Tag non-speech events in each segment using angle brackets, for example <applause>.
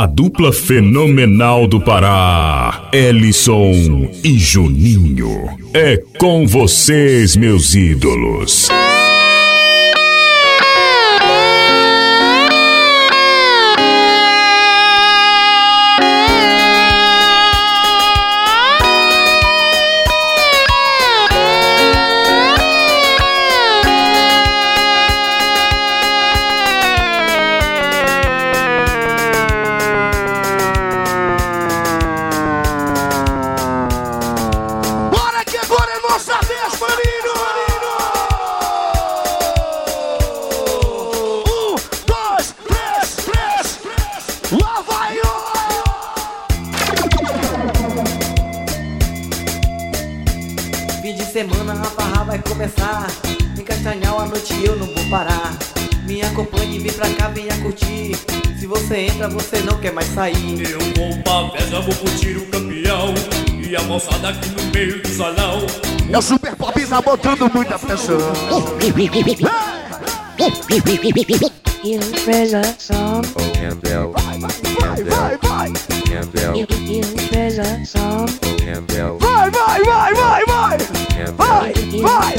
A dupla fenomenal do Pará, Ellison e Juninho. É com vocês, meus ídolos. Sair. Eu vou pra festa, vou curtir o campeão. E a moçada aqui no meio do salão. É o Super Pop tá botando muita pressão. Impressão. Vai, vai, vai, vai. Impressão. Vai, vai, vai, vai, vai. Vai, vai, vai,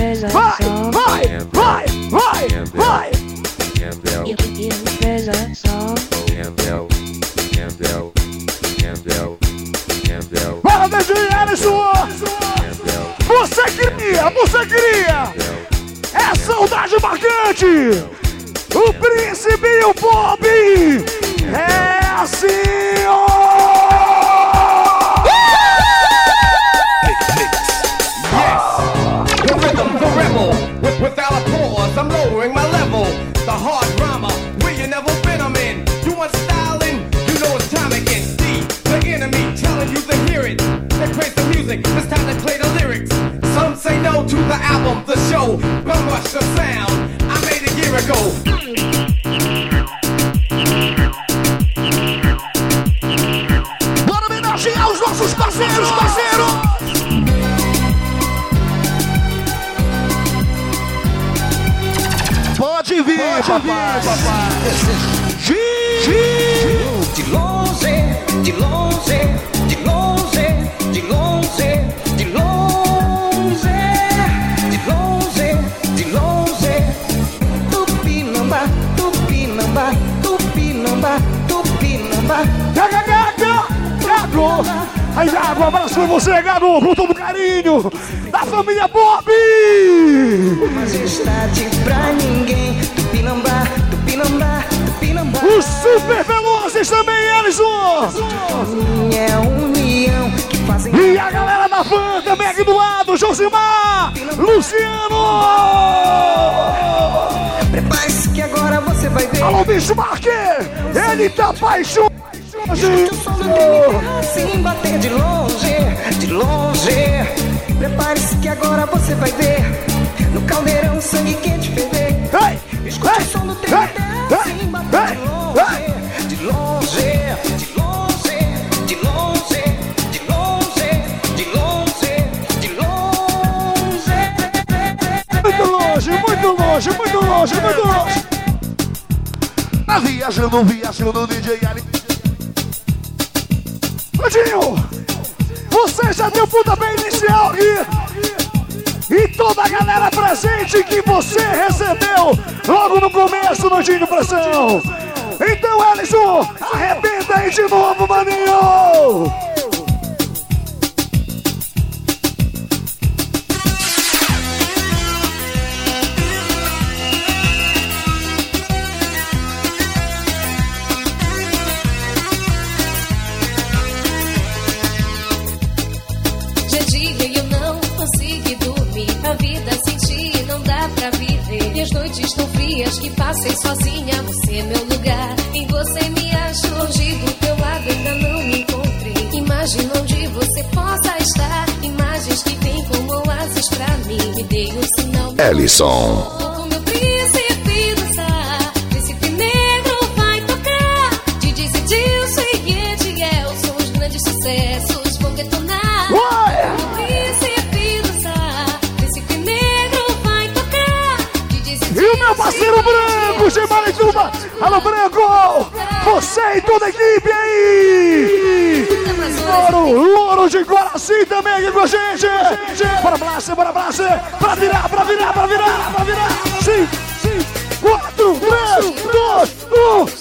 queria! É saudade marcante! O príncipe e o pop! To the album, the show. But rush the sound I made a year ago. Bora homenagear os nossos parceiros, parceiros! Pode vir, papai, papai. De longe, de longe, de longe, de longe, de longe, gago. Aí, Gago, um abraço pra você, Gago, com todo carinho da família Bob. Majestade pra ninguém. Tupinambá, tupinambá, tupinambá. Os Super Velozes também, Ellison. É união que fazem. E a galera da fã também aqui do lado, Josimar, Luciano. Prepare-se que agora você vai ver. Alô, bicho Marque, ele tá apaixonado. Escute o som do TNK assim bater de longe, de longe. Prepare-se que agora você vai ver. No caldeirão sangue quente ferver. Escute o som do TNT assim bater de longe, de longe, de longe, de longe, de longe, de longe, de longe. Muito longe, muito longe, muito longe, muito longe. Tá viajando, viajando, DJ Ali. Tadinho, você já deu pontapé inicial aqui. E toda a galera presente que você recebeu logo no começo, Nandinho Pressão. Então, Ellison, arrebenta aí de novo, maninho. E noites tão frias que passei sozinha. Você é meu lugar. Em você me acho. Longe do teu lado ainda não me encontrei. Imagina onde você possa estar. Imagens que vêm como oásis pra mim. Me dei um sinal. Ellison. Alô, Branco! Você e toda a equipe aí! Louro, louro de Guaraci também aqui com a gente! Bora, Blaster, bora, Blaster! Pra virar, pra virar, pra virar, pra virar! 5, 4, 3, 2, 1...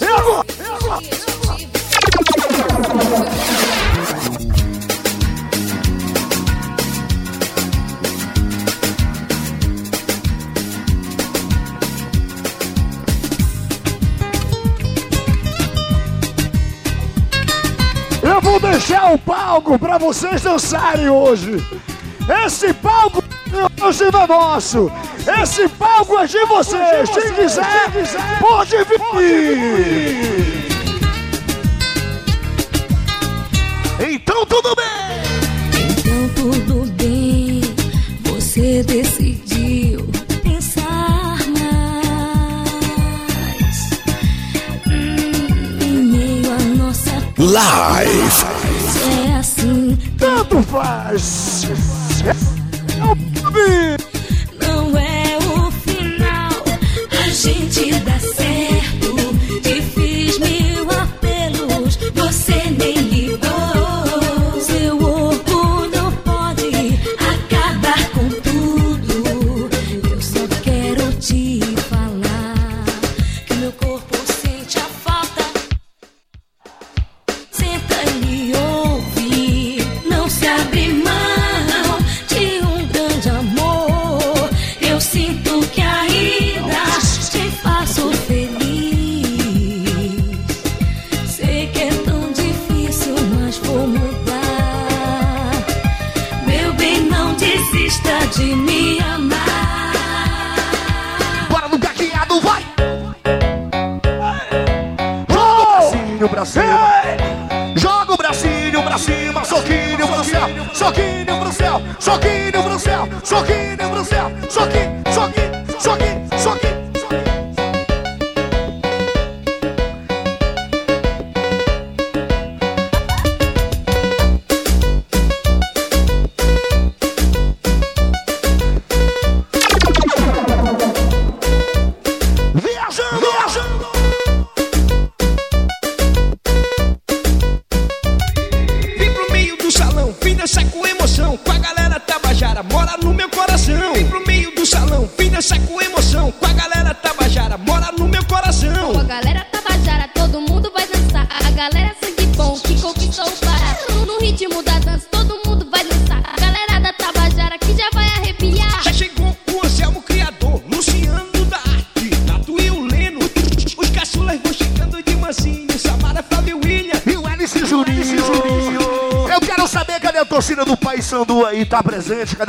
palco para vocês dançarem hoje. Esse palco é hoje é nosso. Esse palco é de vocês. Quem quiser, pode vir. Então tudo bem. Então tudo bem. Você decidiu pensar mais. Hum, em meio à nossa. Live tu faz?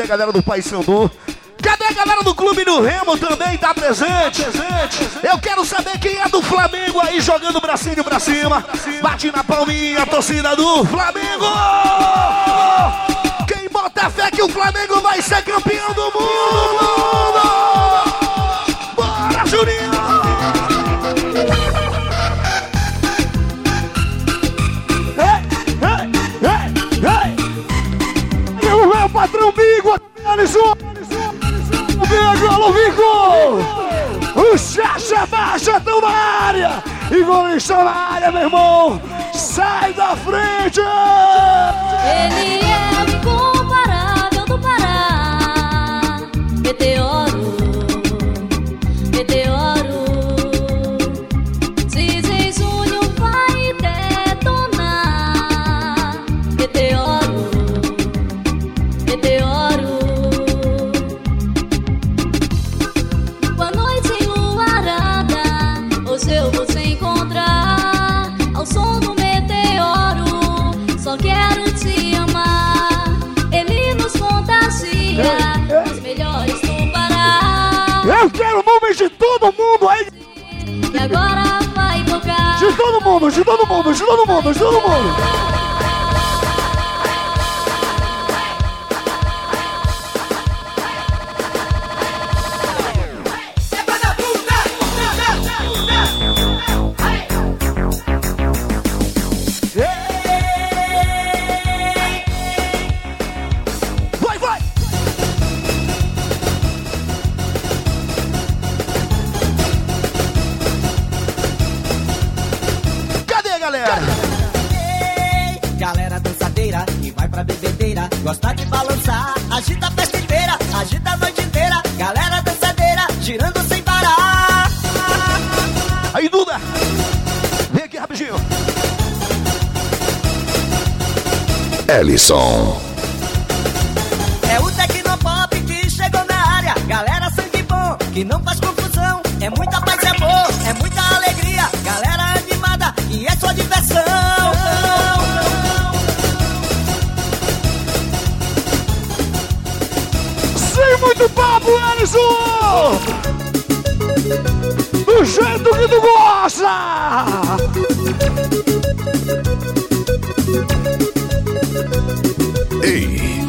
galera do Pai Sandu. Cadê a galera do Clube do Remo também? Tá presente? Eu quero saber quem é do Flamengo aí jogando o bracinho pra cima. Bate na palminha, torcida do Flamengo. Baixa baixo, é tua área! E goleirão na área, meu irmão! Sai da frente! Ele é ajuda no mundo, ajuda no mundo, ajuda no mundo. Ellison. É o Tecnopop que chegou na área. Galera, sangue bom, que não faz confusão. É muita paz e amor, é muita alegria. Galera animada, e é só diversão. Sem muito papo, Ellison! Do jeito que tu gosta! Ei,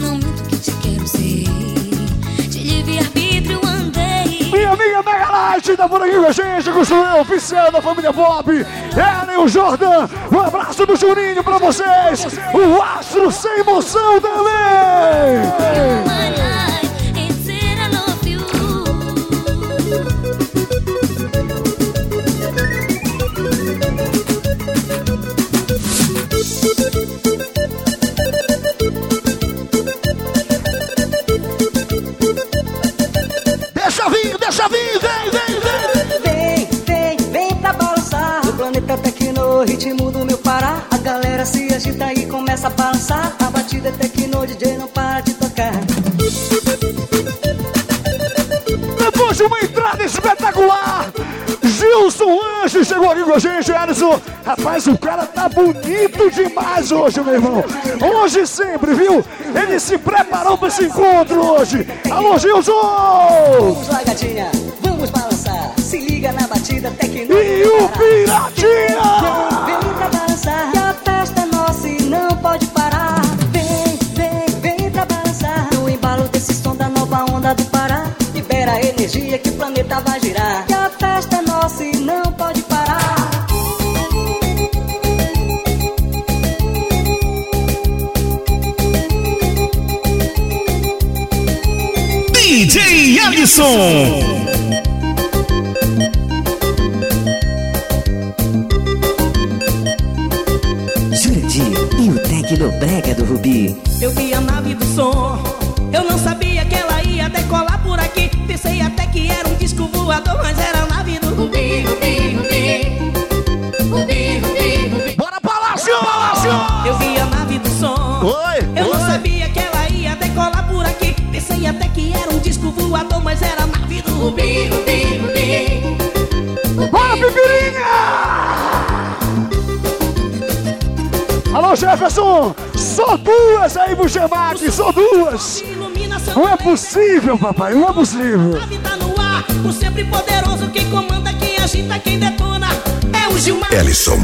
Não muito que te quero ser. De livre-arbítrio andei. Minha amiga Mega Light tá por aqui com a gente, construiu oficial da família Pop. Ela e o Jordan. Um abraço do Juninho pra vocês. O Astro sem emoção também. Gente, Alisson. Rapaz, o cara tá bonito demais hoje, meu irmão. Hoje sempre, viu? Ele se preparou para esse encontro hoje. Alô, Gilson! Vamos lá, gatinha, vamos balançar. Se liga na batida Tecno. E o Piratinha! Pensei até que era um disco voador, mas era a nave do Rubi, Rubi, Rubi. Rubi, Rubi, Rubi. Bora, Palácio! Palácio! Eu vi a nave do som. Oi, Eu não oi. sabia que ela ia decolar por aqui. Pensei até que era um disco voador, mas era a nave do Rubi, Rubi, Rubi. Bora, Pipirinha! Alô, Jefferson! Só duas aí pro Chemac, só duas! Não é possível, papai, não é possível! A tá no ar, o sempre poderoso, quem comanda, quem agita, quem detona. É o Gilmar. Ellison.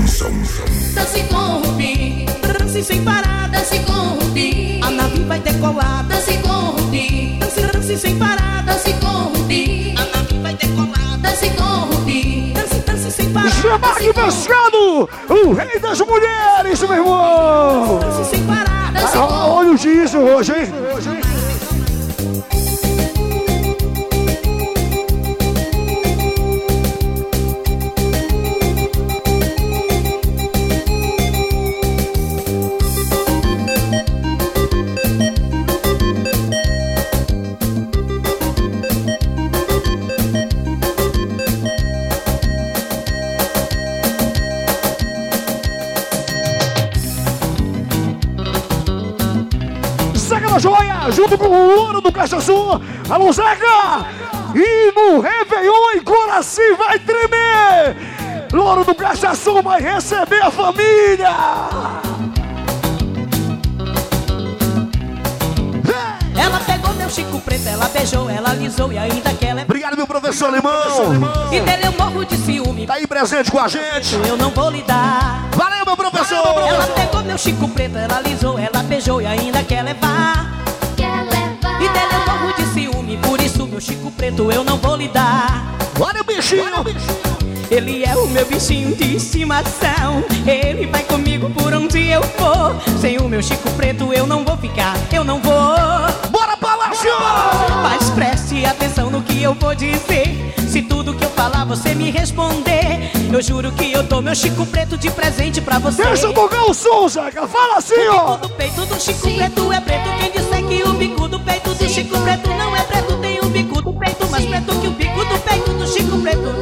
Dance com Rubi, Dance sem parar, dance com Rubi, a nave vai decolar. dance com Rubi, Dance, dance sem parar, dance com Rubi, a nave vai decolar. dance com Rubi. Dance, dance sem parar. Chemac Pescado, o rei das mulheres, meu irmão! Dance sem parar. Dance Ah, com olha o disso hoje, hein? Caixa Sul. Alô, Zeca! E no Réveillon em Coraci vai tremer! Louro do Caixa Sul vai receber a família! Ela pegou meu Chico Preto, ela beijou, ela alisou e ainda que ela é. Obrigado, meu professor alemão! E dele eu morro de ciúme. Tá aí presente com a gente! Eu não vou lhe dar. Valeu, meu professor! Ela pegou meu Chico Preto, ela alisou, ela beijou e ainda quer levar. E dele eu morro de ciúme, por isso meu Chico Preto eu não vou lhe dar. Olha o bichinho! Ele é o meu bichinho de estimação. Ele vai comigo por onde eu for. Sem o meu Chico Preto eu não vou ficar, eu não vou. Bora, Palácio! Mas preste atenção no que eu vou dizer. Se tudo que eu falar você me responder, Eu juro que eu dou meu Chico Preto de presente pra você. Deixa eu tocar o som, Zeca. Fala assim, O ó. bico do peito do Chico Preto é preto. Quem disser que o bico do peito do Chico Preto não é preto, tem o bico do peito mais preto que o bico do peito do Chico Preto.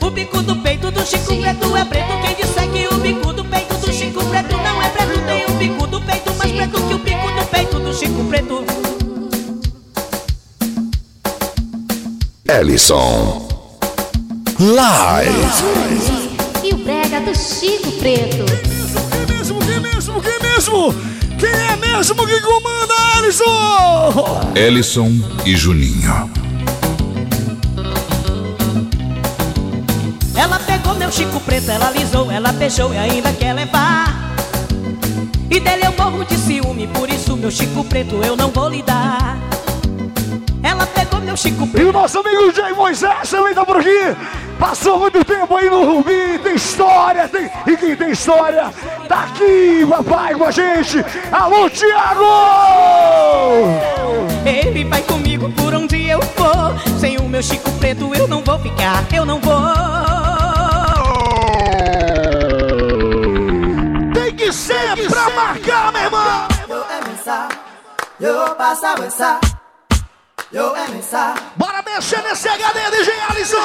O bico do peito do Chico Preto é preto. Quem disser que o bico do peito do Chico Preto não é preto, tem o bico do peito mais preto que o bico do peito do Chico Preto. Ellison. Live. E o brega do Chico Preto. Quem mesmo, quem mesmo, quem mesmo? Quem é mesmo que comanda, Alisson? Ellison e Juninho. Ela pegou meu Chico Preto, ela alisou, ela beijou e ainda quer levar. E dele eu morro de ciúme, por isso meu Chico Preto eu não vou lhe dar. Ela pegou meu Chico E Preto. o nosso amigo Jay Moisés também tá por aqui. Passou muito tempo aí no Rubi, tem história, tem... e quem tem história tá aqui, papai, com a gente. Alô, Thiago! Ele vai comigo por onde eu for. Sem o meu Chico Preto eu não vou ficar, eu não vou. Tem que ser pra marcar, meu irmão! Yo emesa, yo pasa avançar. Yo emesa, Bora mexer nesse HD, DJ Alisson!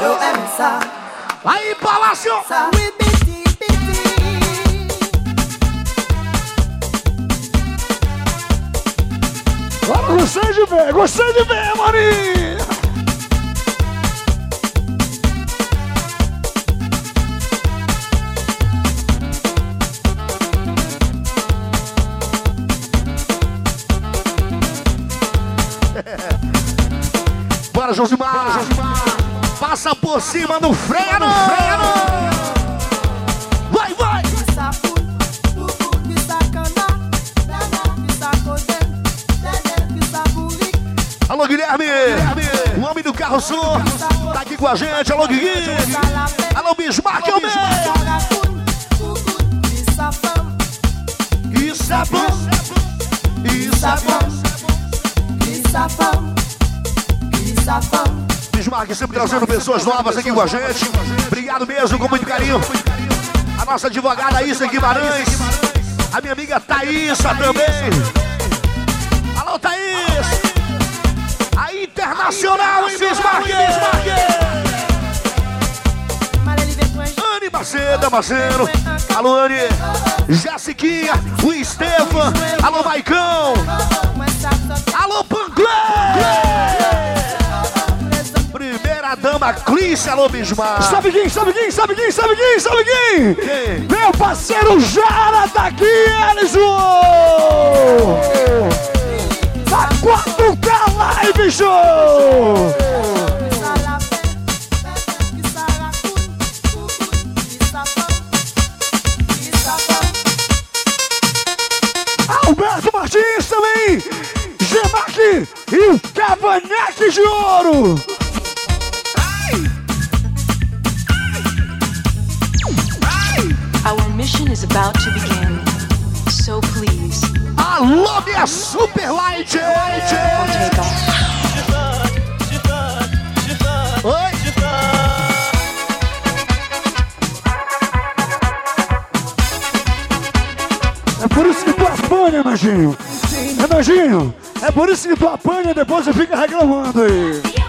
yo emesa, Aí, Palácio! Agora gostei de ver, gostei de ver, Marinho! Bora, Josimar! Passa por cima, não freia, não freia, não! Vai, vai! Alô, Guilherme! O homem do carro som tá aqui com a gente. Alô, Guigui! Alô, Bismarck Almeida! Jaga pun, pupun bisa pam, Isso é bom! Isso é bom! Pam. Bismarck sempre trazendo pessoas novas aqui com a gente. Obrigado mesmo, com muito carinho. A nossa advogada Issa Guimarães. A minha amiga Thaísa também. Alô, Thaís! A Internacional em Bismarck! Anne Maceda, Maceno. Alô, Anne. Jessiquinha, o Estefan. Alô, Maicão. Alô, Panglé! Dama, Clícia, alô, Bismarck. Sabe quem, sabe quem, sabe quem, sabe quem, sabe quem? Meu parceiro Jara tá aqui, Alisson! Tá 4K Live Show! Alberto Martins também! Gemac e o Cavanhaque de Ouro! Our mission is about to begin. So please, Alô, minha Super Light! Oi! É por isso que tu apanha, Nojinho! É! É por isso que tu apanha e depois você fica reclamando aí!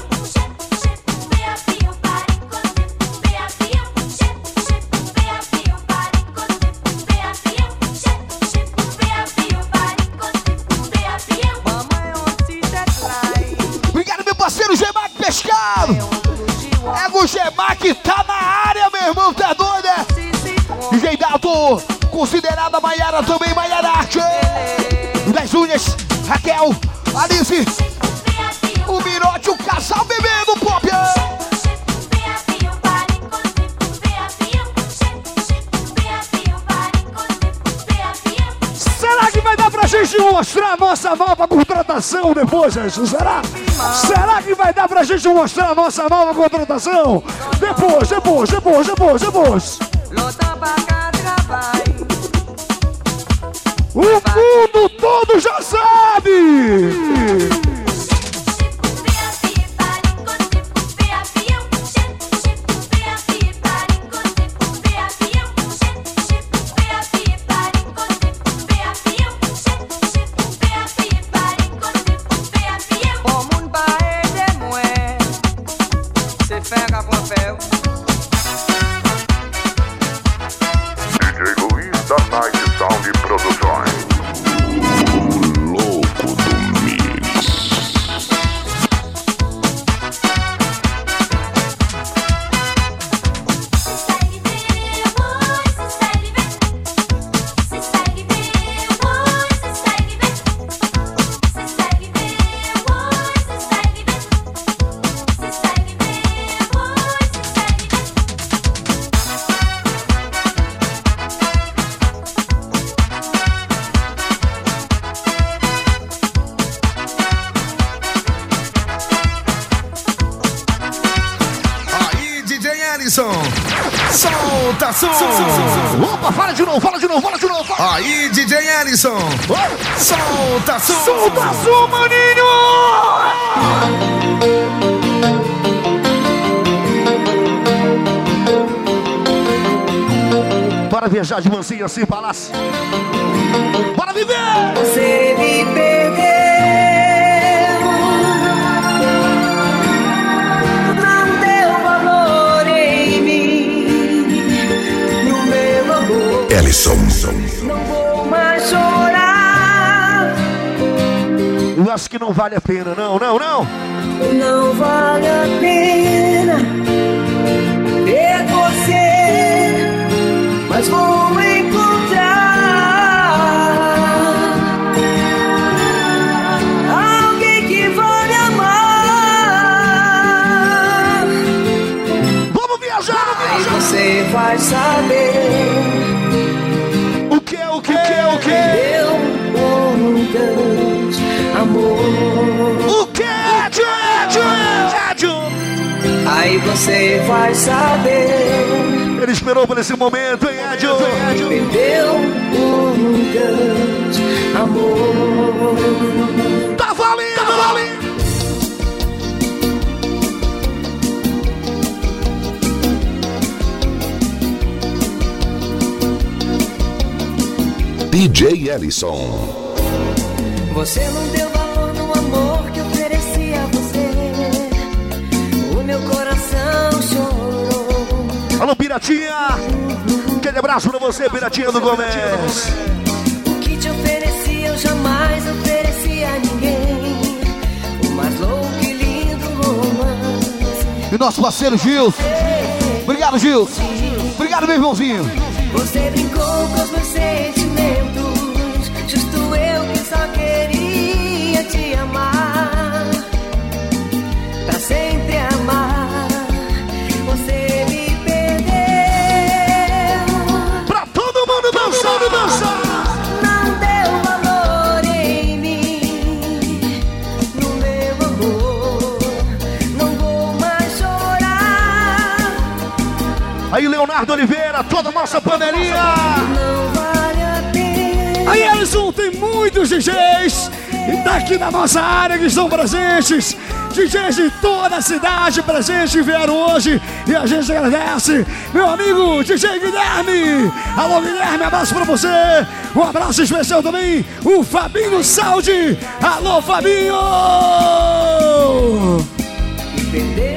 Contratação depois, gente? Será? Será que vai dar pra gente mostrar a nossa nova contratação? Depois, depois, depois, depois, depois. Solta som. Solta som, maninho! Bora viajar de mansinho assim, palácio. Bora viver! Você me perdeu. Não deu valor em mim. No meu amor. Ellison. Não vou Eu acho que não vale a pena, não, não, não. Não vale a pena ver você, mas vou encontrar alguém que vale amar. Vamos viajar, Aí você vai saber O que, o que, o que? meu Deus, amor. O que, Tio, Tio? Aí você vai saber. Ele esperou por esse momento, hein, Edio? Perdeu um Deus, amor. Tá valendo, tá valendo! DJ Ellison. Você não deu valor no amor que ofereci a você. O meu coração chorou. Alô, Piratinha! Aquele abraço pra você, Piratinha do Gomes. O que te ofereci eu jamais ofereci a ninguém. O mais louco e lindo romance. E nosso parceiro Gilson. Obrigado, Gilson. Obrigado, meu irmãozinho. Você brincou com os meus Oliveira, toda a nossa panelinha. Aí, Ellison, tem muitos DJs daqui da nossa área que estão presentes. DJs de toda a cidade presentes vieram hoje e a gente agradece. Meu amigo DJ Guilherme. Alô, Guilherme, abraço pra você. Um abraço especial também, o Fabinho Saldi. Alô, Fabinho! Perdeu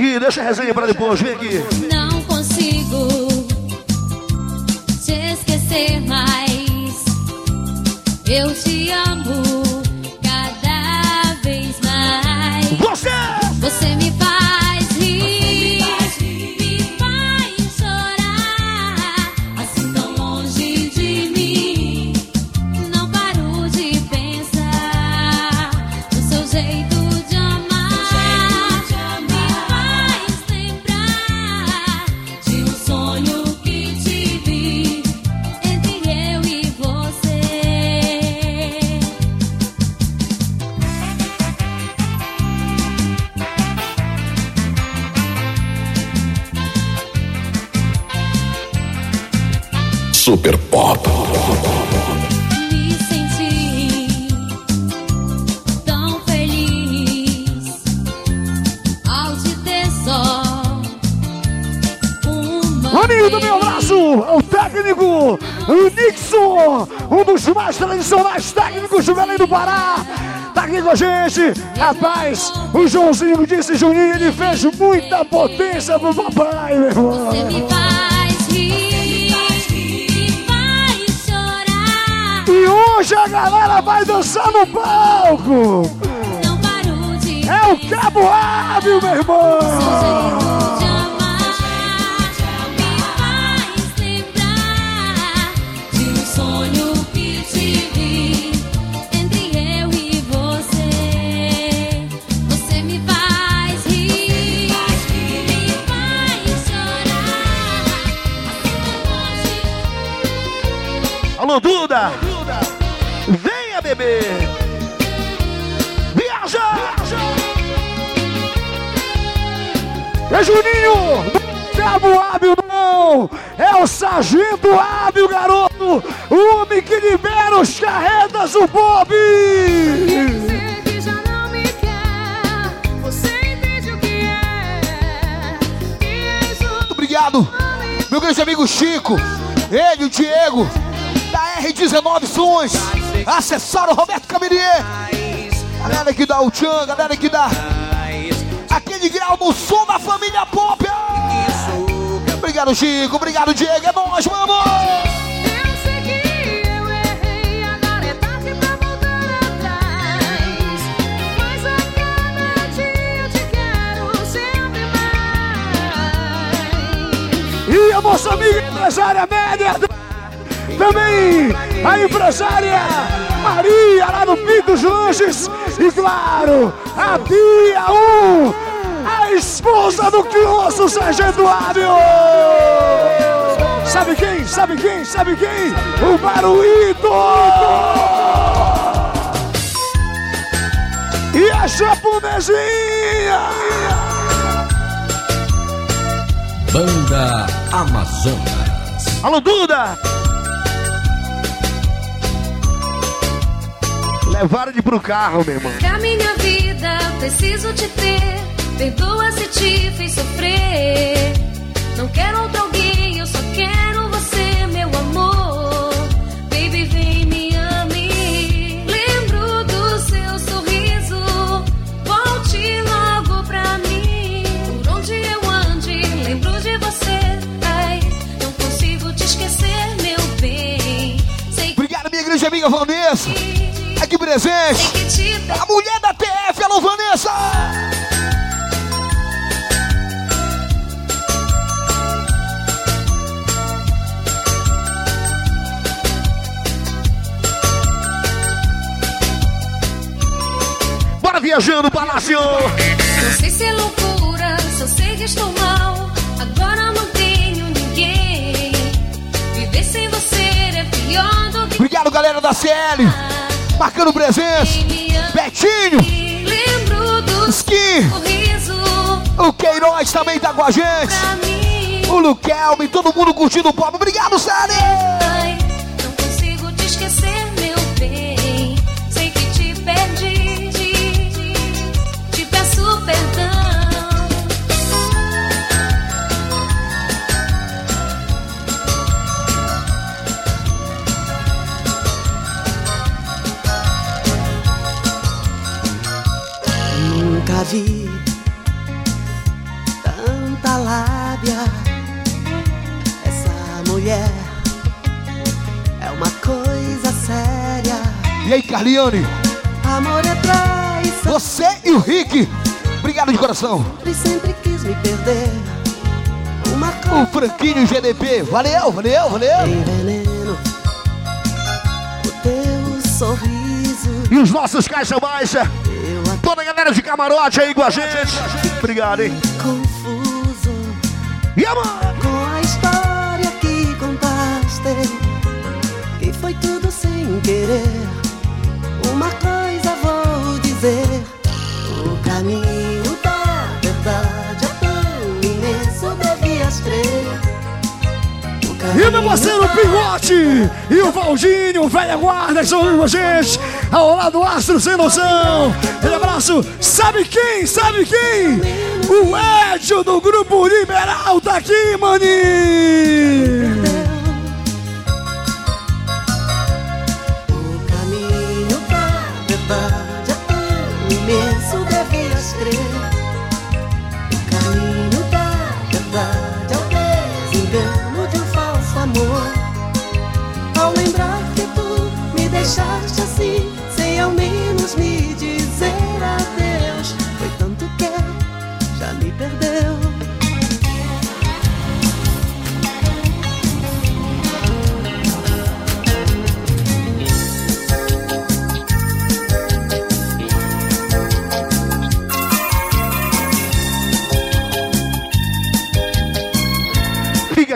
aqui, deixa a resenha pra depois, vem aqui. Super Pop. Me senti tão feliz ao te ter só Maninho do meu abraço, o técnico o Nixon, um dos mais tradicionais técnicos do Belém do Pará. Tá aqui com a gente, rapaz. O Joãozinho disse Juninho, ele fez muita potência pro papai, meu irmão. Hoje a galera vai dançar no palco. Não paro de É o Cabo Hábil, meu irmão. te amar. É Juninho. Cabo Hábil, não. É o Sargento Hábil, garoto. O homem que libera os carretas do Bob. que já não me quer. Você entende o que é? Que Muito obrigado, meu grande amigo Chico, ele, o Diego, da R19 Sons, acessaram Roberto Camerier, galera que dá o tchan, galera que dá aquele grau no som da família Pop. Obrigado, Chico, obrigado, Diego, é nóis, vamos! Eu sei que eu errei, agora tarde pra voltar atrás. Mas a cada dia eu te quero sempre mais. E a nossa amiga empresária Média. Também a empresária Maria lá no Pico dos Lanches. E claro, a Bia 1, a esposa do nosso Sargento Hábil. Sabe quem? Sabe quem? Sabe quem? O Baruíto! E a japonesinha! Banda Amazonas. Alô, Duda! Levaram ele pro carro, meu irmão. Pra minha vida, preciso te ter. Perdoa se te fiz sofrer. Não quero outro alguém, eu só quero você, meu amor. Baby, vem me ame. Lembro do seu sorriso. Volte logo pra mim. Por onde eu ande, lembro de você. Ai, não consigo te esquecer, meu bem. Sei Obrigado, minha grande amiga Vanessa, aqui presente, a mulher da TF, alô Vanessa! Bora viajando, Palácio! Não sei se é loucura, só sei que estou mal. Agora não tenho ninguém. Viver sem você é pior do que Obrigado, galera da CL, marcando presença, Betinho, lembro do Ski, sorriso. O Queiroz também tá com a gente, o Luquelme, todo mundo curtindo o pop. Obrigado, Série! Nunca vi tanta lábia. Essa mulher é uma coisa séria. E aí, Carliane, Amor é traição. você e o Rick, obrigado de coração. E sempre quis me perder. Uma O Franquinho GDP, valeu, valeu, valeu. tem veneno. O teu sorriso. E os nossos caixa baixa, toda a galera de camarote aí com a gente. Obrigado, hein? confuso. E a mãe? Com a história que contaste Que foi tudo sem querer Uma coisa vou dizer O caminho da verdade é tão imenso Devias crer E meu parceiro Pigote e o Valdinho, velha guarda, estão com a gente. Ao lado do Astro Sem Noção. Aquele abraço. Sabe quem? Sabe quem? O Edio do Grupo Liberal tá aqui, maninho. O caminho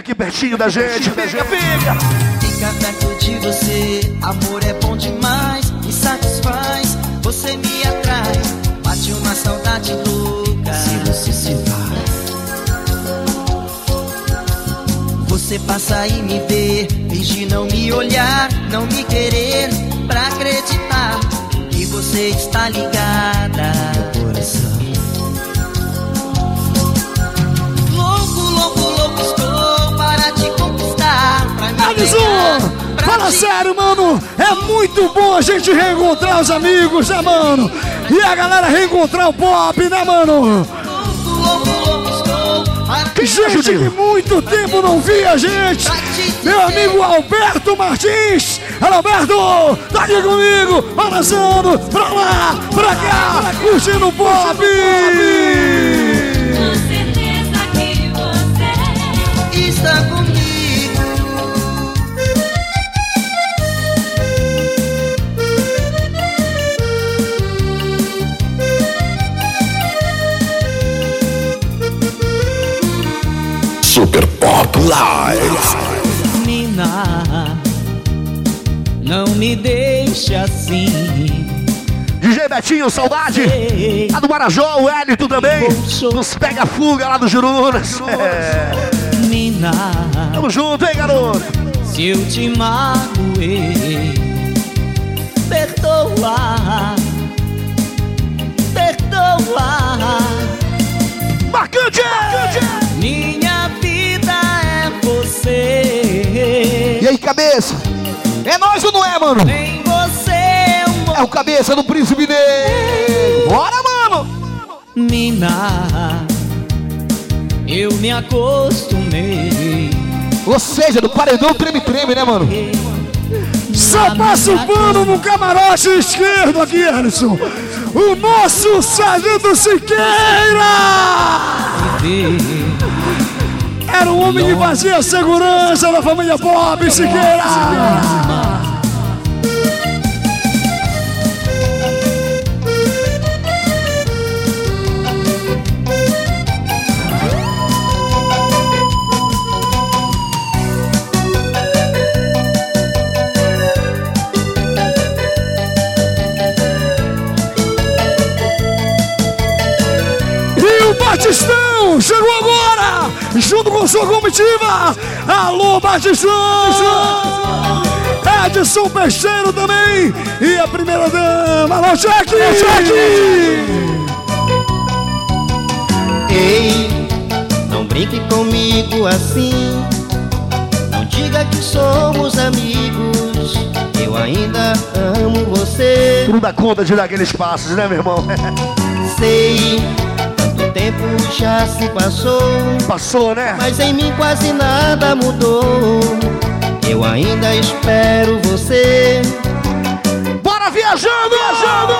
aqui pertinho da gente. Fica, fica. Fica perto de você, amor é bom demais, me satisfaz, você me atrai, bate uma saudade louca. Se você se vai, você passa e me vê, finge não me olhar, não me querer, pra acreditar que você está ligada. Fala sério, mano. É muito bom a gente reencontrar os amigos, né, mano? E a galera reencontrar o pop, né, mano? Gente que muito tempo não via a gente. Meu amigo Alberto Martins. Alberto, tá aqui comigo, balançando pra lá, pra cá, curtindo o pop. Está comigo. Super Pop Live. Mina, não me deixe assim. DJ Betinho, saudade. Lá do Marajó, o Hélito também. Nos pega fuga lá do Jurunas. É. Mina, Tamo junto, hein, garoto? se eu te magoei, perdoa, perdoa. Você. E aí, cabeça? É nós ou não é, mano? Em você eu É o cabeça do príncipe negro. Bora, mano! Mina, eu me acostumei. Ou seja, do paredão treme-treme, né, mano? Só passa o pano no camarote esquerdo aqui, Alisson. O nosso Sargento Siqueira! Era um homem que fazia segurança da família Bob Siqueira! Junto com sua comitiva. Alô, Batistão! Edson Peixeiro também. E a primeira dama, alô, Jack! Jack! Ei, não brinque comigo assim. Não diga que somos amigos. Eu ainda amo você. Tu não dá conta de dar aqueles passos, né, meu irmão? <laughs> Sei, tempo já se passou. Passou, né? Mas em mim quase nada mudou. Eu ainda espero você. Bora viajando, viajando!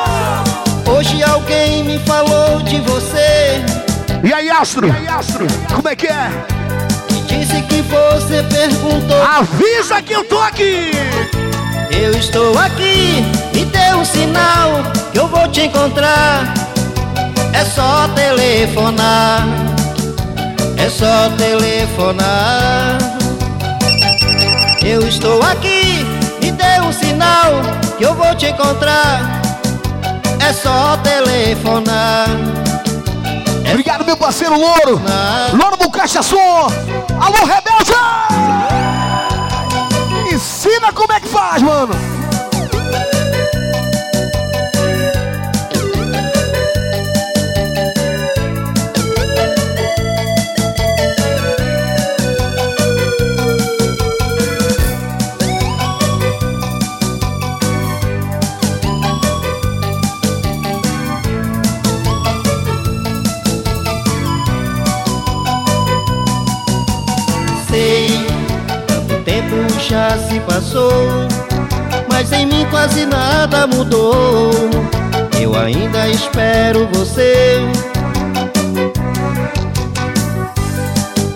Hoje alguém me falou de você. E aí, Astro? E aí, Astro? Como é que é? E disse que você perguntou. Avisa que eu tô aqui! Eu estou aqui, me dê um sinal que eu vou te encontrar. É só telefonar, é só telefonar. Eu estou aqui, me dê um sinal que eu vou te encontrar. É só telefonar. É Obrigado, meu parceiro Louro. Louro Bucacha Som. Alô, Rebelde! Ensina como é que faz, mano. Já se passou, mas em mim quase nada mudou. Eu ainda espero você.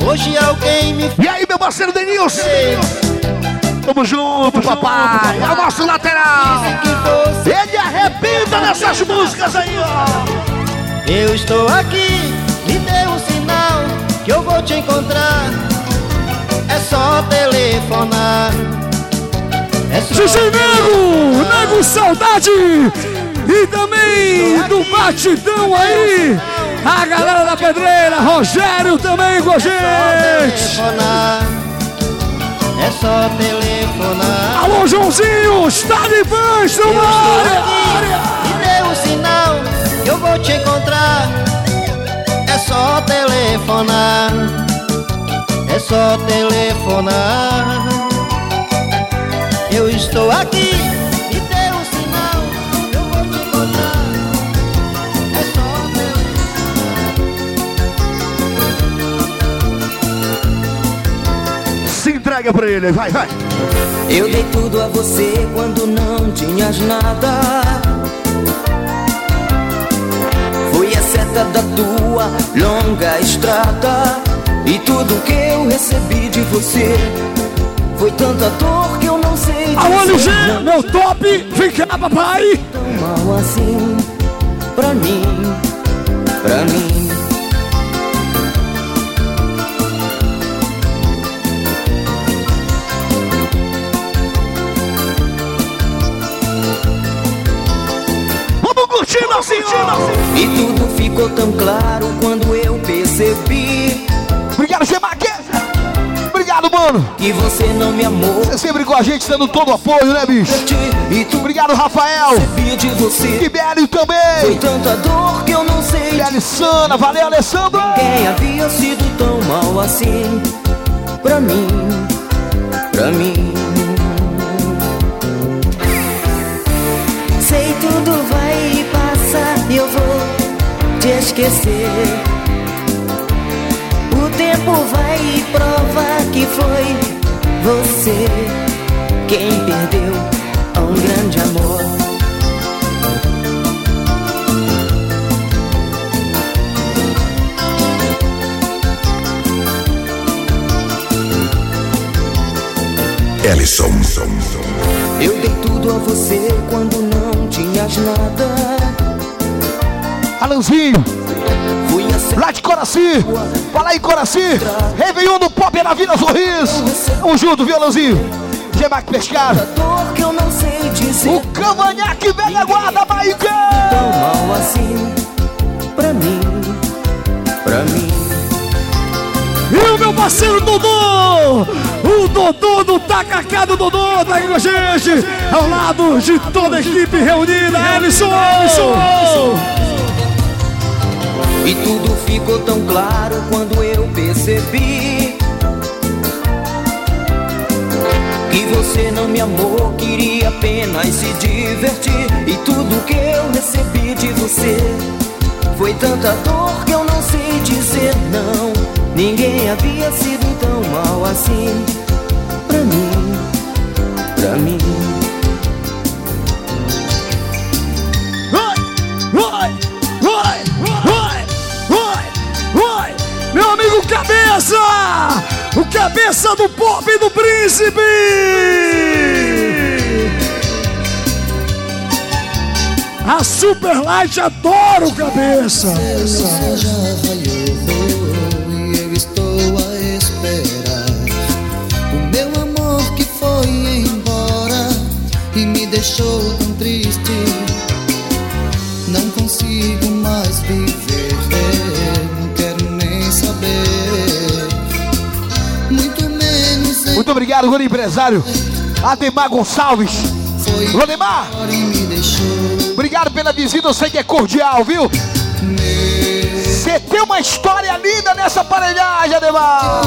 Hoje alguém me E aí, meu parceiro Denilson? Tamo junto, papai. É o nosso lateral. Ele arrebenta nessas músicas aí, ó. Eu estou aqui, me dê um sinal que eu vou te encontrar. É só telefonar. É só DJ Nego, Nego Saudade. E também do Batidão aí. A galera da Pedreira, Rogério também com a gente. telefonar. É só telefonar. Alô, Joãozinho, está de no estou área. aqui, me dê um sinal que eu vou te encontrar. É só telefonar. É só telefonar. Eu estou aqui, me dê um sinal eu vou te encontrar. É só Se entrega pra ele, vai, vai. Eu dei tudo a você quando não tinhas nada. Fui a seta da tua longa estrada. E tudo que eu recebi de você foi tanta dor que eu não sei Alô, não. meu top. Vem cá, papai. Tão mal assim pra mim, pra mim. Vamos curtir, meu senhor. E tudo ficou tão claro quando eu percebi Obrigado, Gemac. Obrigado, mano. que você não me amou. Você sempre com a gente, dando todo o apoio, né, bicho? E tu Obrigado, Rafael. de você. Libério Foi também. tanta dor que eu não sei Libério Sana, valeu, Alessandro. quem havia sido tão mal assim pra mim, pra mim. Sei tudo vai passar e eu vou te esquecer. O tempo vai provar que foi você quem perdeu um grande amor. Ellison. Eu dei tudo a você quando não tinhas nada. Alanzinho, lá de Coraci. Fala aí, Coraci. Réveillon do Pop é na Vila Sorriso. Tamo junto, viu, Alanzinho? Gemac Pescado. O Cavanhaque velha guarda, Tão Maicon. mal assim pra mim, pra mim. E o meu parceiro Dodô! O Dodô do Tacacá do Dodô tá aqui com a gente! Ao lado de toda a equipe reunida, Ellison! Ellison! E tudo ficou tão claro quando eu percebi que você não me amou, queria apenas se divertir. E tudo que eu recebi de você foi tanta dor que eu não sei dizer não. Ninguém havia sido tão mal assim pra mim, pra mim. Cabeça! O Cabeça do Pop do Príncipe! A Super Light adora o Cabeça! O meu amor que foi embora me deixou obrigado, Empresário. Ademar Gonçalves. Ademar, obrigado pela visita, eu sei que é cordial, viu? Você tem uma história linda nessa aparelhagem, Ademar.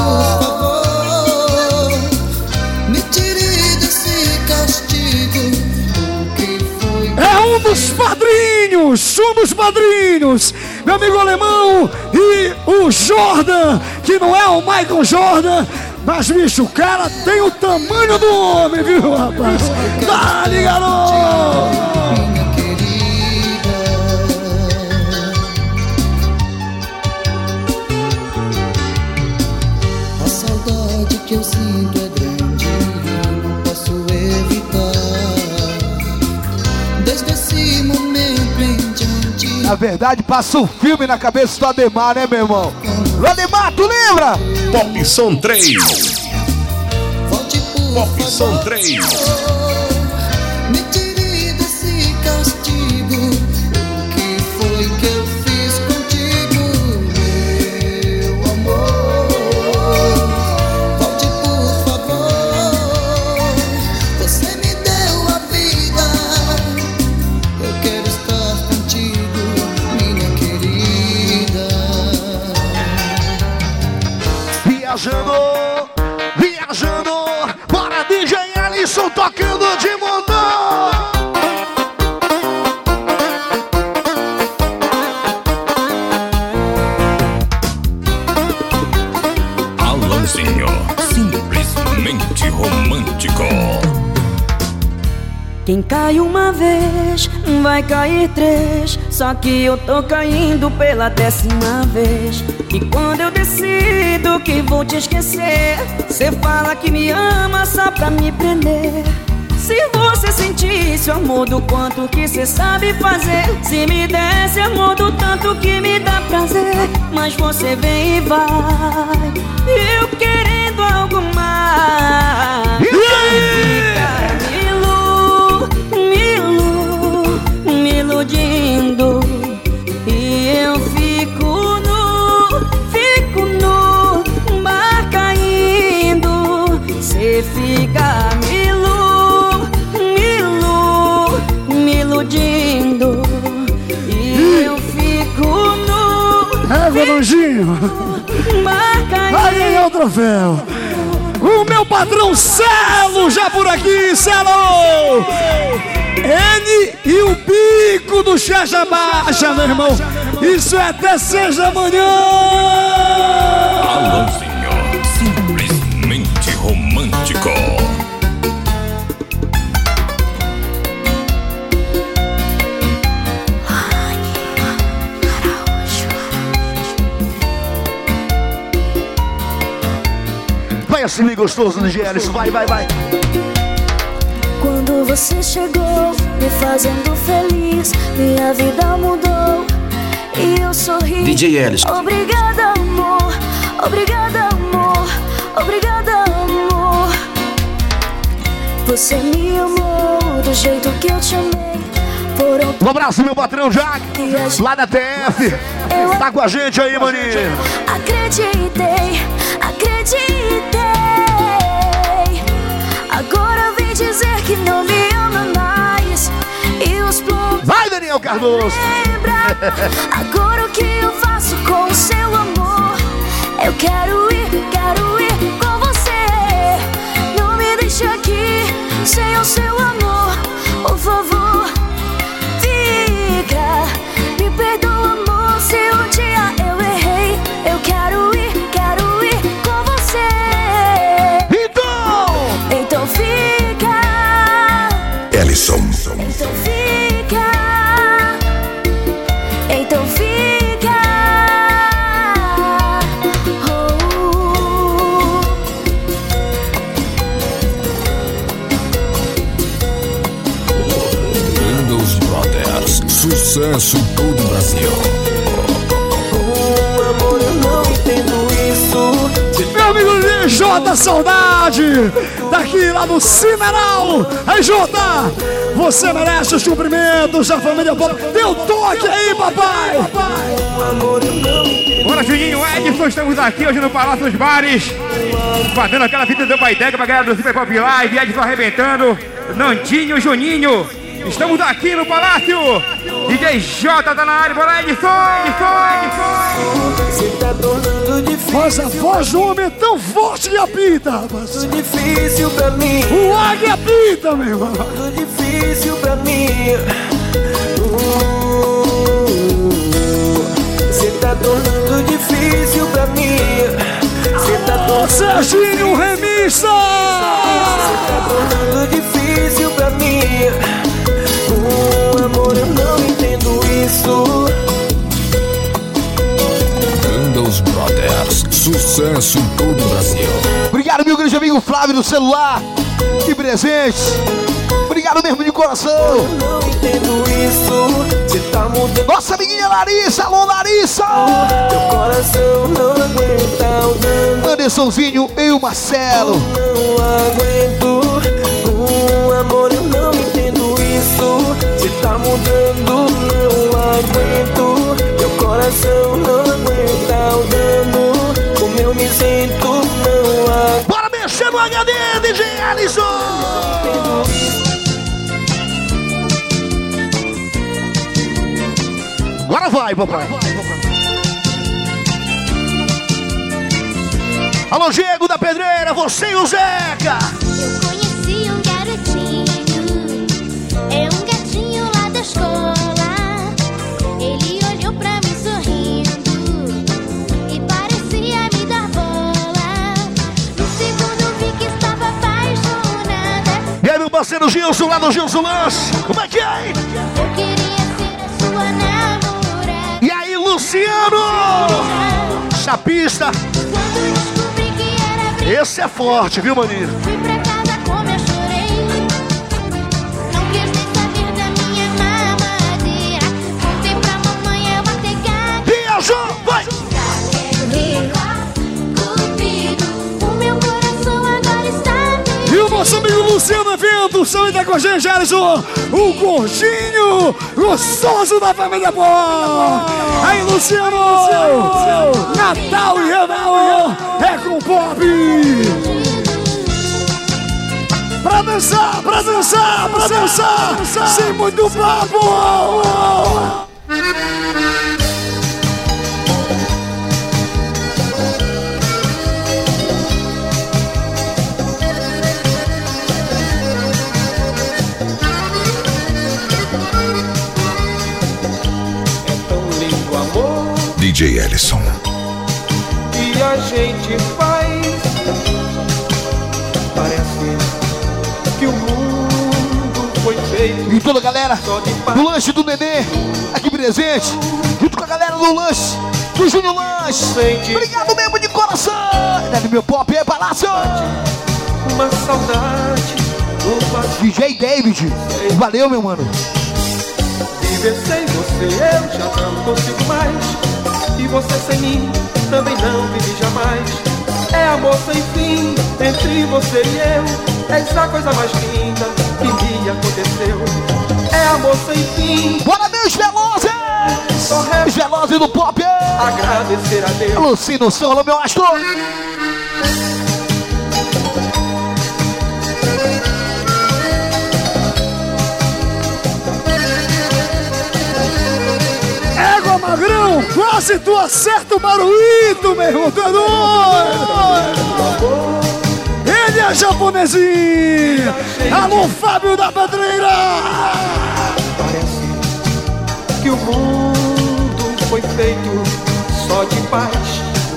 Me tire desse castigo. É um dos padrinhos, um dos padrinhos, meu amigo alemão e o Jordan, que não é o Michael Jordan, mas bicho, o cara tem o tamanho do homem, viu, rapaz? Dá-lhe, garoto! A saudade que eu sinto é grande, não posso evitar. Desde esse momento em diante. Na verdade, passa um filme na cabeça do Ademar, né, meu irmão? O Ademar, tu lembra? Pop Som 3. Pop Som 3. Cai uma vez, vai cair três. Só que eu tô caindo pela décima vez. E quando eu decido que vou te esquecer, cê fala que me ama só pra me prender. Se você sentisse o amor do quanto que cê sabe fazer, se me desse amor do tanto que me dá prazer, mas você vem e vai, eu Aí é o troféu. O meu padrão Celo já por aqui, Celo! N e o bico do Checha Baixa, meu irmão. Isso é até seis da manhã. Vai assim, bem gostoso do Alisson. Vai, vai, vai. Quando você chegou, me fazendo feliz, minha vida mudou e eu sorri. DJ Ellis. Obrigada, amor. Obrigada, amor. Obrigada, amor. Você me amou do jeito que eu te amei. Um abraço, meu patrão Jack, lá da TF. Tá com a gente aí, maninho. Acreditei, acreditei. Dizer que não me ama mais. E os planos. Vai, Daniel Cardoso. <laughs> Agora o que eu faço com o seu amor? Eu quero ir, quero ir Jota Saudade, daqui lá do Cineral. Aí, Jota, você merece os cumprimentos da família Pop. Dê um toque aí, papai. Bora, Juninho Edson, estamos aqui hoje no Palácio dos Bares. Fazendo aquela fita do Baidega pra galera do Super Pop Live. Edson arrebentando. Nandinho, Juninho. Estamos aqui no Palácio. DJ J tá na área. Bora, Edson. Edson, Edson. Mas a voz do homem é tão forte que apita, rapaz. difícil pra mim. O águia apita, meu irmão. Tudo difícil pra mim. Você tá tornando difícil pra mim. Você tá tornando Serginho Remissa! Você tá tornando difícil pra mim. Oh, amor, eu não entendo isso. Brothers, sucesso em todo o Brasil. Obrigado, meu grande amigo Flávio do celular. Que presente. Obrigado mesmo de coração. Eu isso. Tá mudando. Nossa amiguinha Larissa, alô Larissa. Teu coração não aguenta o dano. Andersonzinho e o Marcelo. Não aguento. Agora vai, papai. Alô, Diego da Pedreira, você e o Zeca. Eu conheci um garotinho, é um gatinho lá da escola. Ele olhou pra mim sorrindo e parecia me dar bola. No segundo vi que estava apaixonada. E aí, meu parceiro Gilson, lá do Gilson Lance. Como é que é? Luciano? Chapista. Esse é forte, viu, maninho? Da com a gente, Alisson, o gordinho gostoso da família Pó. Aí, Luciano, Natal e Réveillon é com pop. Pra dançar, pra dançar, pra dançar, sem muito papo. DJ Ellison. que a gente faz. Parece que o mundo foi feito E toda a galera do lanche do Nenê, aqui presente, junto com a galera do lanche, do Júnior Lanche. Obrigado mesmo de coração. Deve meu pop é palácio. Uma saudade. DJ David, valeu meu mano. Viver sem você eu já não consigo mais. E você sem mim também não vive jamais. É amor sem fim entre você e eu. É essa coisa mais linda que me aconteceu. É amor sem fim. Bora meus velozes! Os velozes do pop. agradecer a Deus. Lucino Solo, meu astro. Magrão, quase tu acerta o Maruíto, meu irmão, é doido. Ele é japonesinho. Alô, Fábio da Pedreira. que o mundo foi feito só de paz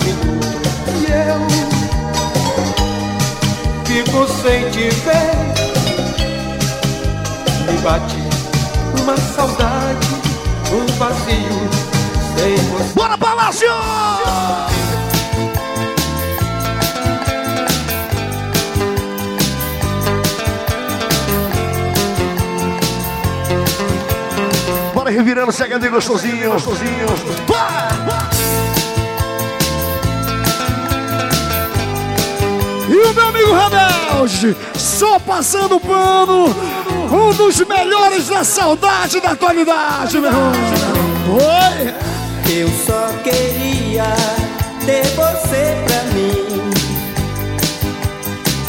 minuto e eu fico sem te ver me bate uma saudade um vazio Bora, Palácio! Bora revirando, chegando gostosinho, gostosinho. Vai! E o meu amigo Rebelde, só passando pano, um dos melhores da saudade da atualidade, meu irmão. Oi! Eu só queria ter você pra mim.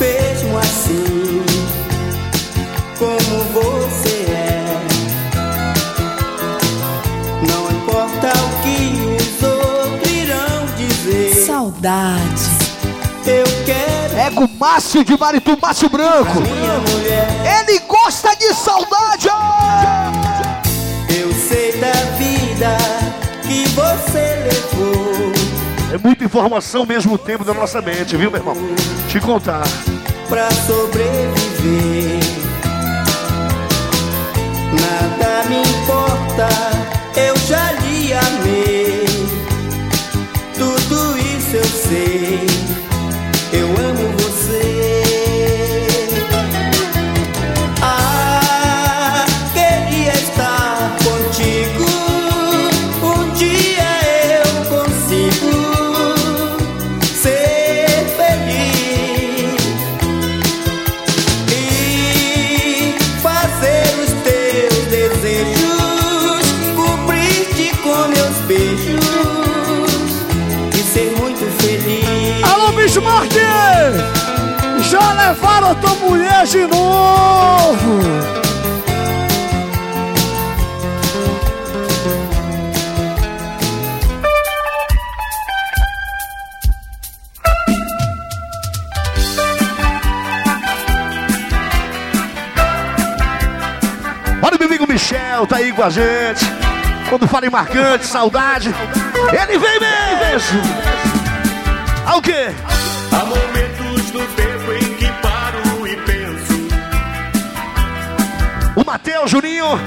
Mesmo assim, como você é. Não importa o que os outros irão dizer. Saudade. Eu quero. É com Márcio de Marito, Márcio Branco. Ele gosta de muita informação ao mesmo tempo da nossa mente, viu, meu irmão? Te contar. pra sobreviver. Nada me importa, eu já lhe amei. Tudo isso eu sei, com a gente. Quando fala em marcante, saudade, ele vem mesmo! Ao quê? Há momentos no tempo em que paro e penso O Matheus, Juninho,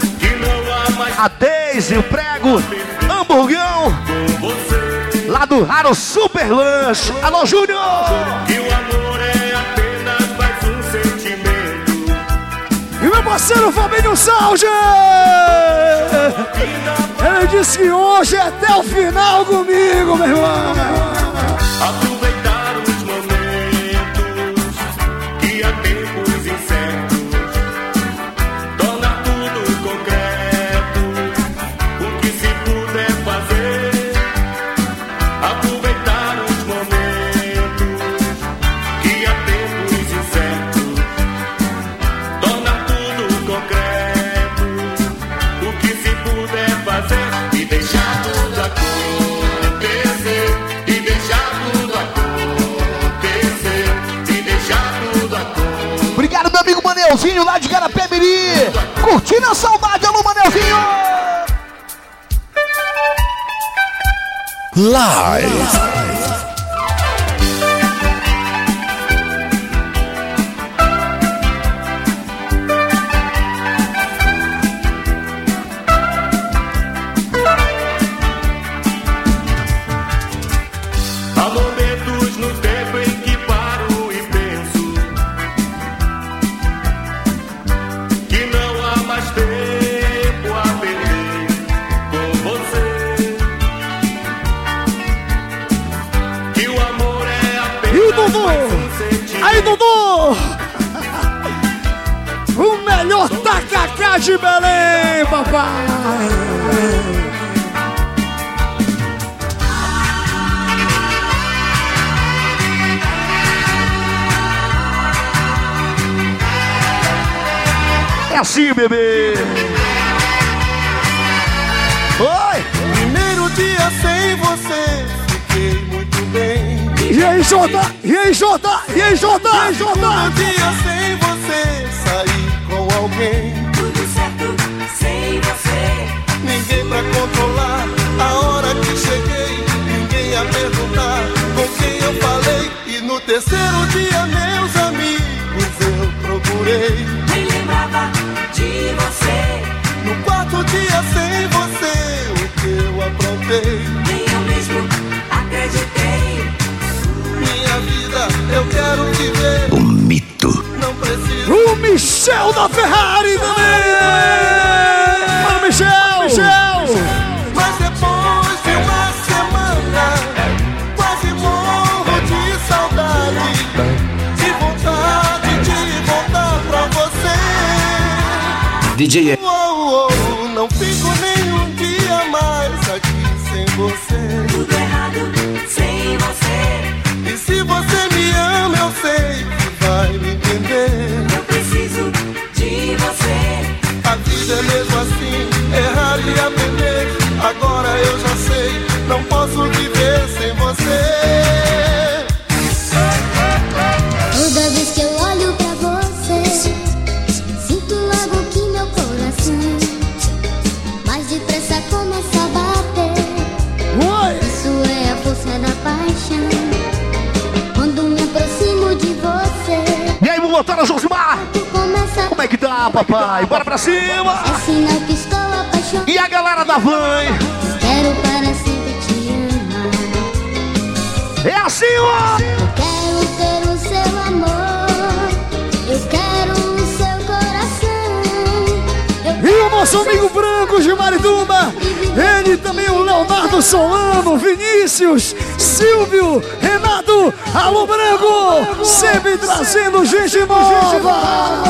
a Deise, o Prego, Hamburgão, lá do Raro Super Lanche. Alô, Júnior! Parceiro Fabinho Salge! Ele disse que hoje é até o final comigo, meu irmão! Manelzinho, lá de Garapé Miri. Curtindo a saudade, alô, Manelzinho! Live. Papai! É assim, bebê! Oi! Primeiro dia sem você, fiquei muito bem. E aí, Jota? E aí, Jota? E aí, Jota? E aí, Jota? Terceiro dia, meus amigos, eu procurei. Nem lembrava de você. No quarto dia sem você, o que eu aprontei. Nem eu mesmo acreditei. Minha vida, eu quero viver. O mito. Não preciso. O Michel da Ferrari também! DJ não fico nem um dia mais aqui sem você. Papai? Bora pra cima. E a galera da van? Quero para sempre te amar. É assim, ó. Quero ter o seu amor. Eu quero o seu coração. E o nosso amigo branco de Marituba, ele também, o Leonardo Solano, Vinícius, Silvio, Renato, Alô Branco, sempre trazendo gente nova.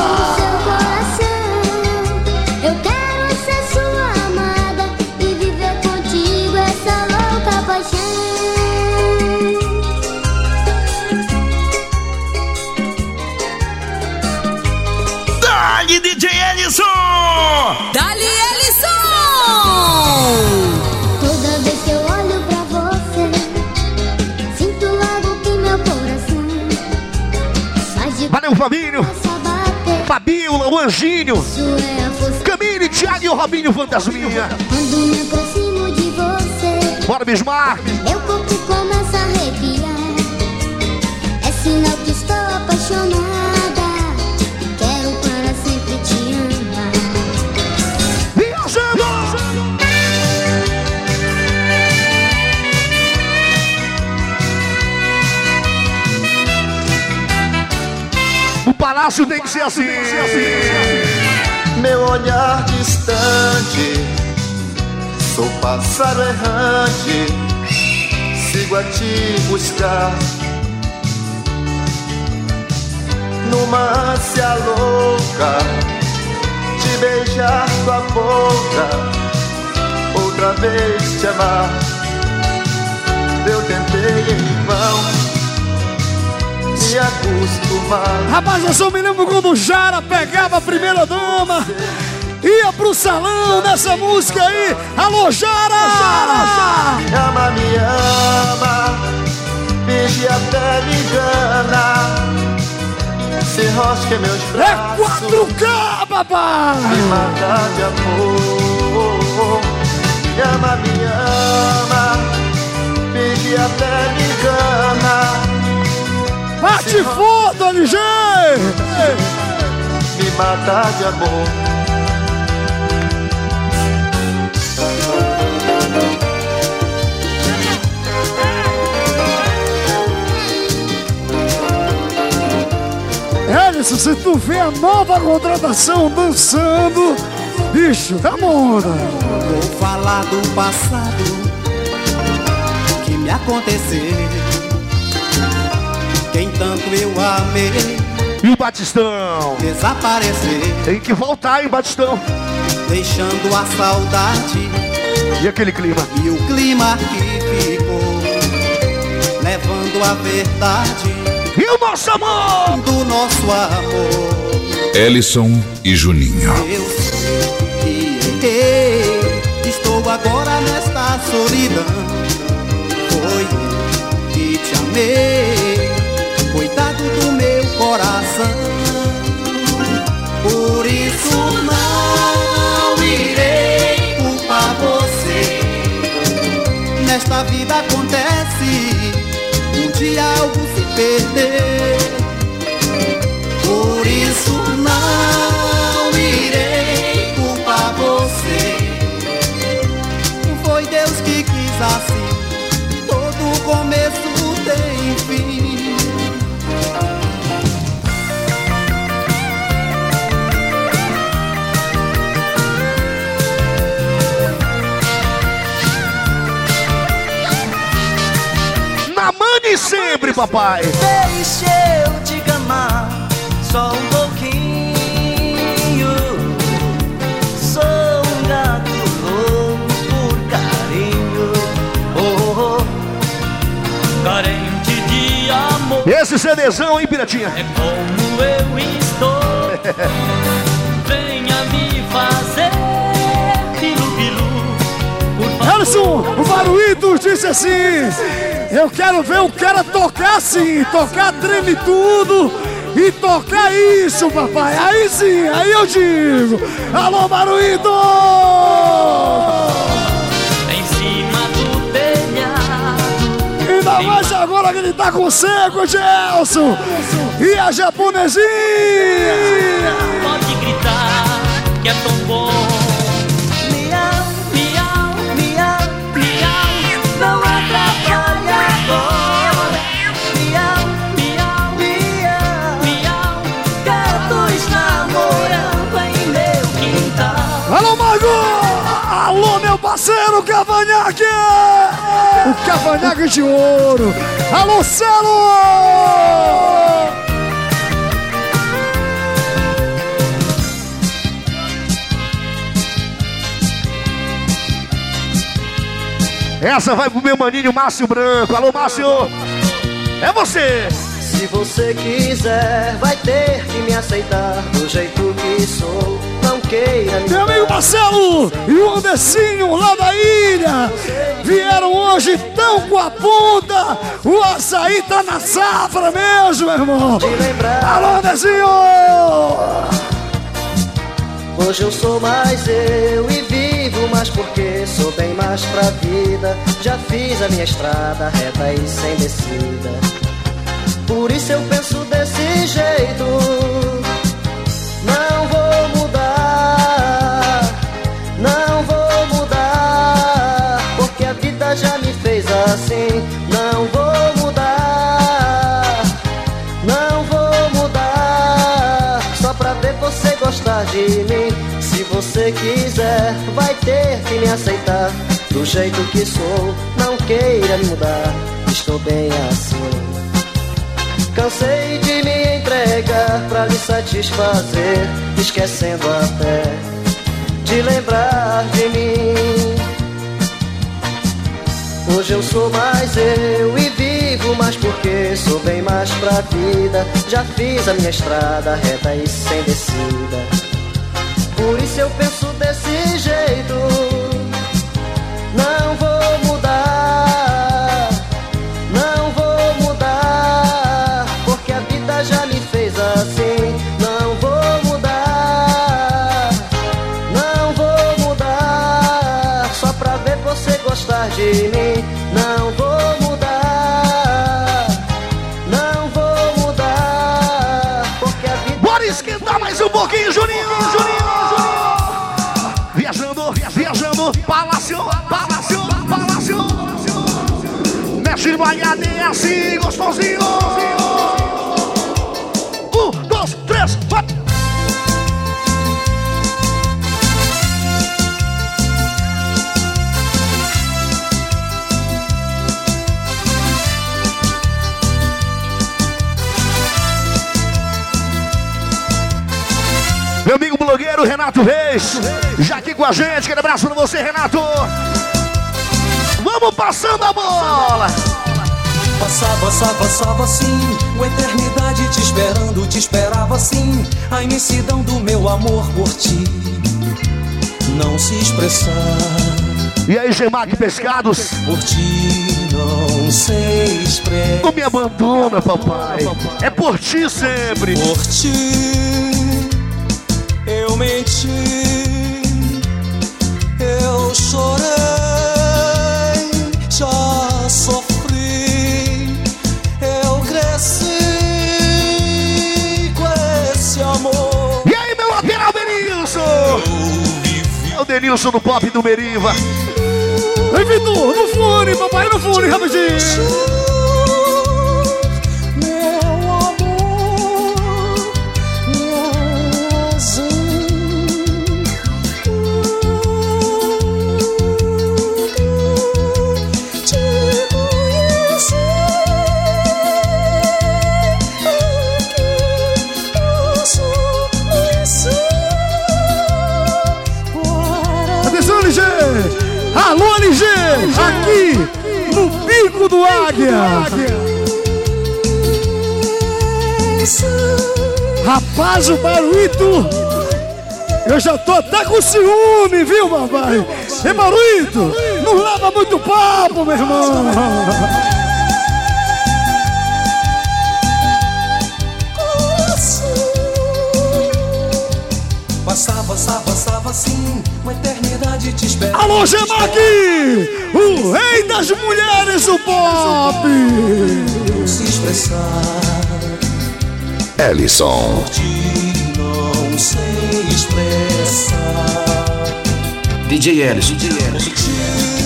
Anjinho. é Camille, Thiago e o Robinho Fantasminha. quando me aproximo de você. Bora, Bismarck. Meu corpo começa a arrepiar. É sinal que estou apaixonada. Palácio tem que ser assim. Meu olhar distante, sou pássaro errante, sigo a te buscar. Numa ânsia louca, te beijar tua boca, outra vez te amar. Eu tentei em vão me acostumar. Rapaz, eu só me lembro quando o Jara pegava a primeira dama, ia pro salão nessa música aí. Alô, Jara! Ama, me ama, finge até me engana. Se rosque meus É braços. 4K, papai! Me mata de amor. Me ama, me ama, finge até me engana. Bate foto, LG! Me mata de amor. Ellison, se tu vê a nova contratação dançando, bicho, é moda. Vou falar do passado que me aconteceu. Quem tanto eu amei E o Batistão? desaparecer, Tem que voltar, hein, Batistão? deixando a saudade E aquele clima? e o clima que ficou, levando a verdade E o nosso amor do nosso amor. Ellison e Juninho. Eu sei que estou agora nesta solidão. Foi que te amei, Nesta vida acontece, um dia algo se perder. Por isso não irei culpar você. Foi Deus que quis assim. Sempre, papai. Deixa eu te amar só um pouquinho. Sou um gato louco por carinho. Oh, oh, carente de amor. Esse CDzão, hein, Piratinha? É como eu estou. <laughs> Ellison, o Baruíto disse assim: Eu quero ver o cara tocar assim, tocar treme tudo e tocar isso, papai. Aí sim, aí eu digo: Alô, Baruíto! Em cima do telhado. Ainda mais agora que ele estar com seco, Gelson. E a japonesinha. Pode gritar que é tão bom. Parceiro Cavanhaque! O Cavanhaque de ouro! Alô, Celo! Essa vai pro meu maninho Márcio Branco. Alô, Márcio! É você! Se você quiser, vai ter que me aceitar do jeito que sou. Não queira me Meu amigo Marcelo e o Andercinho lá da ilha vieram hoje tão com a ponta. O açaí tá na safra mesmo, meu irmão. Alô, Andercinho! Hoje eu sou mais eu e vivo mais porque sou bem mais pra vida. Já fiz a minha estrada reta e sem descida. Por isso eu penso desse jeito. Não vou mudar, não vou mudar, porque a vida já me fez assim. Não vou mudar, não vou mudar, só pra ver você gostar de mim. Se você quiser, vai ter que me aceitar do jeito que sou. Não queira me mudar, estou bem assim. Cansei de me entregar pra lhe satisfazer, esquecendo até de lembrar de mim. Hoje eu sou mais eu e vivo mais porque sou bem mais pra vida. Já fiz a minha estrada reta e sem descida. Por isso eu penso desse jeito. Não vou mais um pouquinho, Juninho, Juninho, Juninho. Viajando, viajando, palácio, palácio, palácio. Mexe no HD assim, gostosinho. Renato Reis, já aqui com a gente, aquele abraço pra você, Renato. Vamos passando a bola. Passava, passava, passava assim, uma eternidade te esperando, te esperava assim, a imensidão do meu amor por ti não se expressar. E aí, Gemac Pescados? Por ti não sei expressar. Não me abandona, papai. É por ti sempre. Por ti eu menti, eu chorei, já sofri, eu cresci com esse amor. E aí, meu lateral Denilson? É o Denilson do pop do Meriva. Vem, Vitor, no fone, papai, no fone, rapidinho. Alô, LG! Aqui no Pico do Águia. Rapaz, o Baruito! Eu já tô até com ciúme, viu, papai? Ei, Baruito! Não leva muito papo, meu irmão! Passava, passava, assim, uma eternidade te esperava. Alô, Gemac! O rei das mulheres do pop! Se expressar, Ellison. não sei expressar. DJ Ellison. DJ Ellison.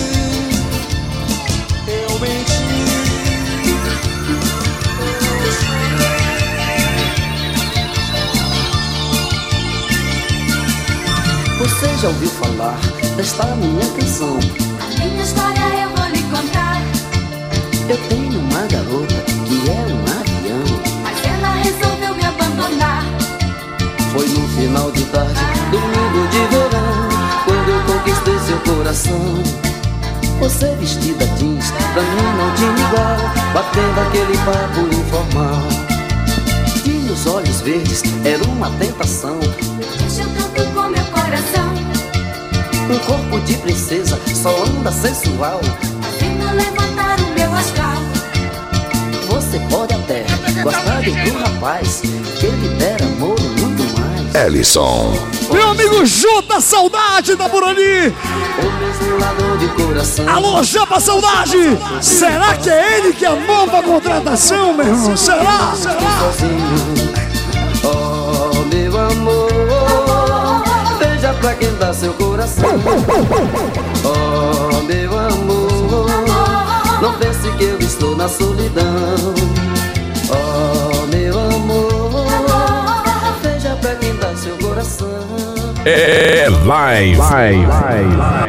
Já ouviu falar desta minha canção? A minha história eu vou lhe contar. Eu tenho uma garota que é um avião. Mas ela resolveu me abandonar. Foi no final de tarde, domingo de verão, quando eu conquistei seu coração. Você vestida jeans, pra mim não tinha igual, batendo aquele papo informal. Tinha os olhos verdes, era uma tentação. Mexeu tanto com meu coração. Um corpo de princesa, só anda sensual. Fazendo levantar o meu astral. Você pode até gostar de outro rapaz, que lhe der amor muito mais. Ellison. Meu amigo Jota Saudade da Burani! Alô, Japa Saudade! Será que é ele que é a nova contratação, meu irmão? Será? Será? sozinho. Oh, meu amor, pra quem dá seu coração. Oh, meu amor, não pense que eu estou na solidão. Oh, meu amor, veja pra quem dá seu coração. É live. Live.